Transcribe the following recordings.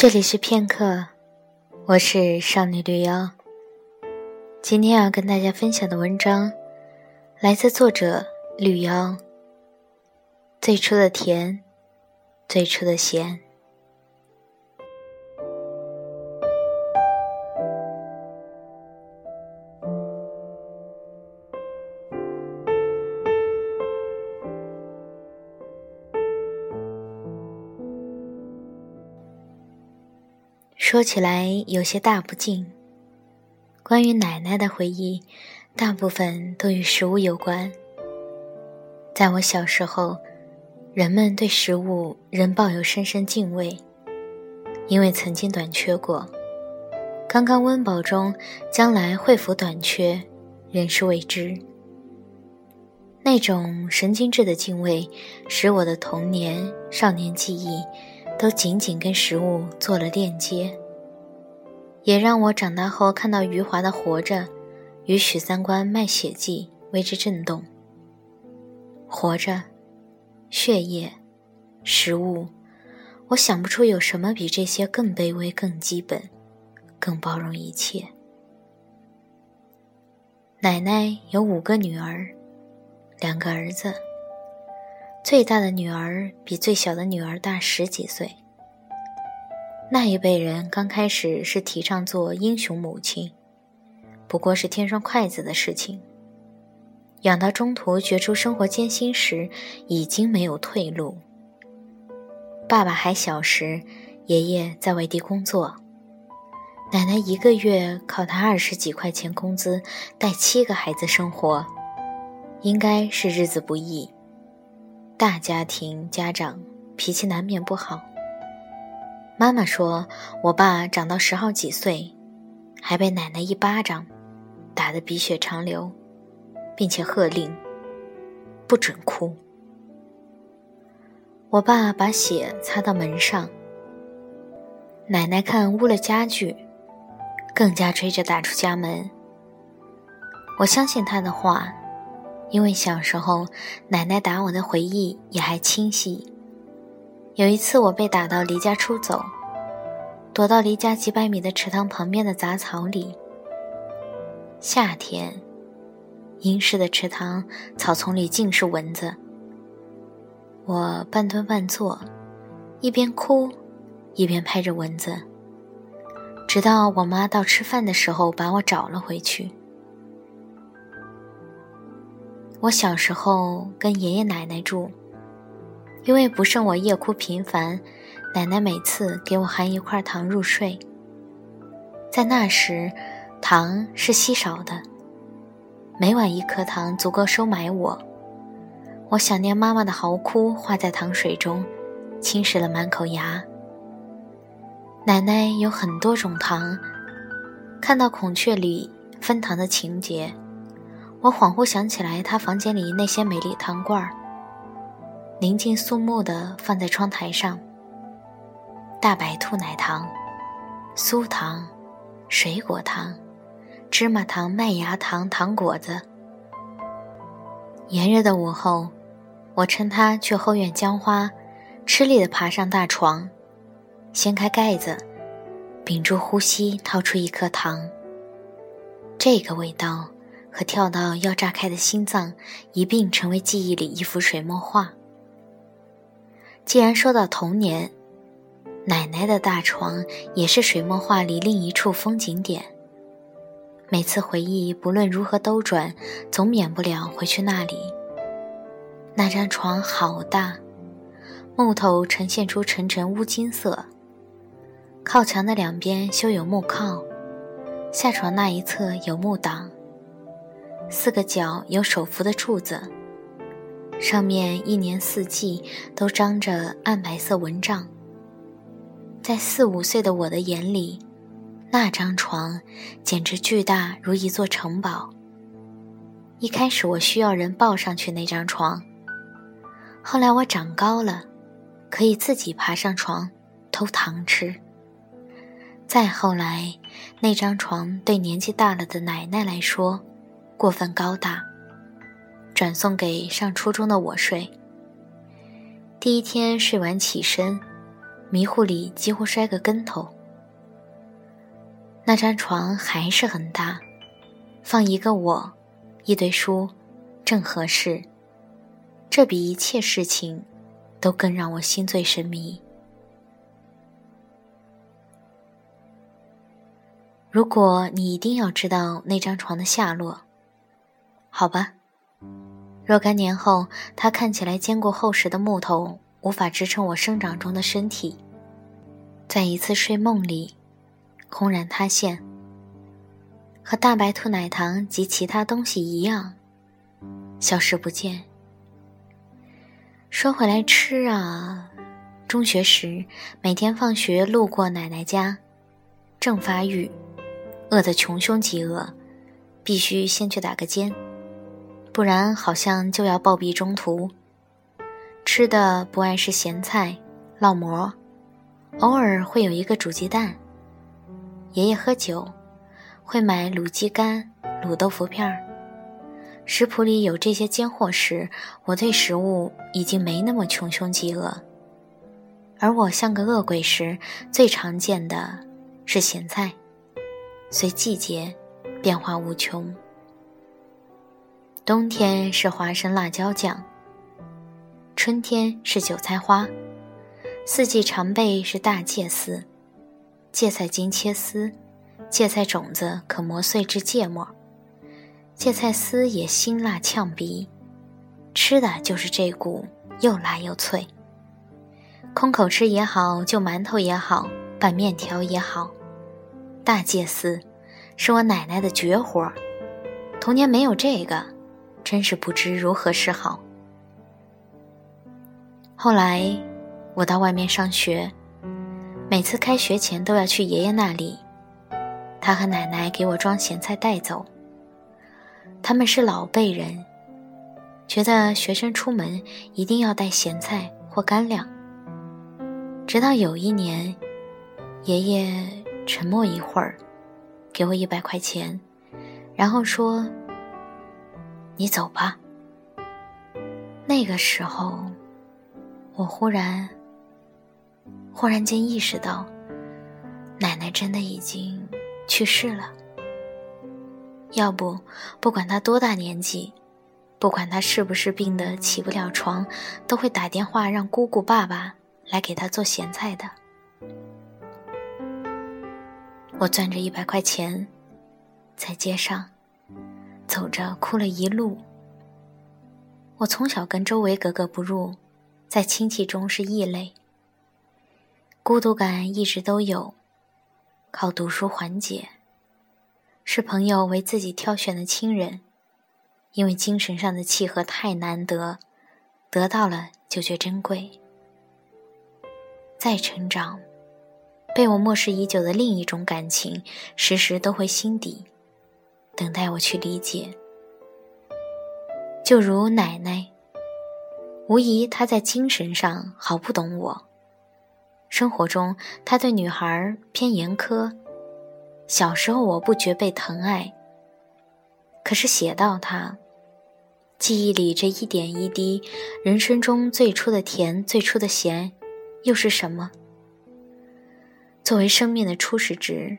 这里是片刻，我是少女绿妖。今天要跟大家分享的文章，来自作者绿妖。最初的甜，最初的咸。说起来有些大不敬。关于奶奶的回忆，大部分都与食物有关。在我小时候，人们对食物仍抱有深深敬畏，因为曾经短缺过。刚刚温饱中，将来会否短缺，仍是未知。那种神经质的敬畏，使我的童年、少年记忆。都紧紧跟食物做了链接，也让我长大后看到余华的《活着》与许三观卖血记为之震动。活着，血液，食物，我想不出有什么比这些更卑微、更基本、更包容一切。奶奶有五个女儿，两个儿子。最大的女儿比最小的女儿大十几岁。那一辈人刚开始是提倡做英雄母亲，不过是添双筷子的事情。养到中途觉出生活艰辛时，已经没有退路。爸爸还小时，爷爷在外地工作，奶奶一个月靠他二十几块钱工资带七个孩子生活，应该是日子不易。大家庭家长脾气难免不好。妈妈说，我爸长到十好几岁，还被奶奶一巴掌打得鼻血长流，并且喝令不准哭。我爸把血擦到门上，奶奶看污了家具，更加追着打出家门。我相信他的话。因为小时候，奶奶打我的回忆也还清晰。有一次，我被打到离家出走，躲到离家几百米的池塘旁边的杂草里。夏天，阴湿的池塘草丛里尽是蚊子。我半蹲半坐，一边哭，一边拍着蚊子，直到我妈到吃饭的时候把我找了回去。我小时候跟爷爷奶奶住，因为不慎我夜哭频繁，奶奶每次给我含一块糖入睡。在那时，糖是稀少的，每晚一颗糖足够收买我。我想念妈妈的嚎哭化在糖水中，侵蚀了满口牙。奶奶有很多种糖，看到孔雀里分糖的情节。我恍惚想起来，她房间里那些美丽糖罐儿，宁静肃穆地放在窗台上。大白兔奶糖、酥糖、水果糖、芝麻糖、麦芽糖、糖果子。炎热的午后，我趁他去后院浇花，吃力地爬上大床，掀开盖子，屏住呼吸，掏出一颗糖。这个味道。和跳到要炸开的心脏一并成为记忆里一幅水墨画。既然说到童年，奶奶的大床也是水墨画里另一处风景点。每次回忆，不论如何兜转，总免不了回去那里。那张床好大，木头呈现出沉沉乌金色。靠墙的两边修有木靠，下床那一侧有木挡。四个角有手扶的柱子，上面一年四季都张着暗白色蚊帐。在四五岁的我的眼里，那张床简直巨大如一座城堡。一开始我需要人抱上去那张床，后来我长高了，可以自己爬上床偷糖吃。再后来，那张床对年纪大了的奶奶来说。过分高大，转送给上初中的我睡。第一天睡完起身，迷糊里几乎摔个跟头。那张床还是很大，放一个我，一堆书，正合适。这比一切事情，都更让我心醉神迷。如果你一定要知道那张床的下落，好吧。若干年后，它看起来坚固厚实的木头无法支撑我生长中的身体，在一次睡梦里，轰然塌陷，和大白兔奶糖及其他东西一样，消失不见。说回来吃啊，中学时每天放学路过奶奶家，正发育。饿得穷凶极恶，必须先去打个尖，不然好像就要暴毙中途。吃的不爱是咸菜、烙馍，偶尔会有一个煮鸡蛋。爷爷喝酒，会买卤鸡肝、卤豆腐片儿。食谱里有这些尖货时，我对食物已经没那么穷凶极恶。而我像个恶鬼时，最常见的是咸菜。随季节变化无穷。冬天是花生辣椒酱，春天是韭菜花，四季常备是大芥丝，芥菜经切丝，芥菜种子可磨碎至芥末，芥菜丝也辛辣呛鼻，吃的就是这股又辣又脆。空口吃也好，就馒头也好，拌面条也好。大芥丝是我奶奶的绝活，童年没有这个，真是不知如何是好。后来我到外面上学，每次开学前都要去爷爷那里，他和奶奶给我装咸菜带走。他们是老辈人，觉得学生出门一定要带咸菜或干粮。直到有一年，爷爷。沉默一会儿，给我一百块钱，然后说：“你走吧。”那个时候，我忽然、忽然间意识到，奶奶真的已经去世了。要不，不管她多大年纪，不管她是不是病得起不了床，都会打电话让姑姑、爸爸来给她做咸菜的。我攥着一百块钱，在街上走着，哭了一路。我从小跟周围格格不入，在亲戚中是异类，孤独感一直都有，靠读书缓解。是朋友为自己挑选的亲人，因为精神上的契合太难得，得到了就觉珍贵。再成长。被我漠视已久的另一种感情，时时都会心底等待我去理解。就如奶奶，无疑她在精神上毫不懂我。生活中，她对女孩偏严苛。小时候，我不觉被疼爱。可是写到她，记忆里这一点一滴，人生中最初的甜，最初的咸，又是什么？作为生命的初始值，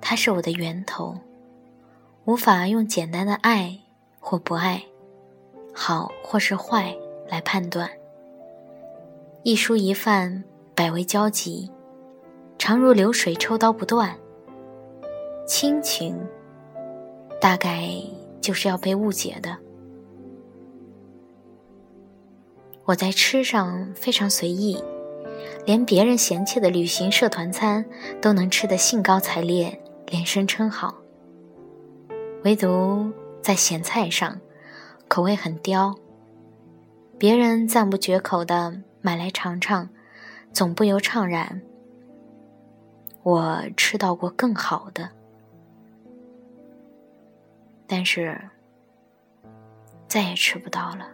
它是我的源头，无法用简单的爱或不爱、好或是坏来判断。一蔬一饭，百味交集，常如流水，抽刀不断。亲情，大概就是要被误解的。我在吃上非常随意。连别人嫌弃的旅行社团餐都能吃得兴高采烈，连声称好。唯独在咸菜上，口味很刁。别人赞不绝口的买来尝尝，总不由怅然。我吃到过更好的，但是再也吃不到了。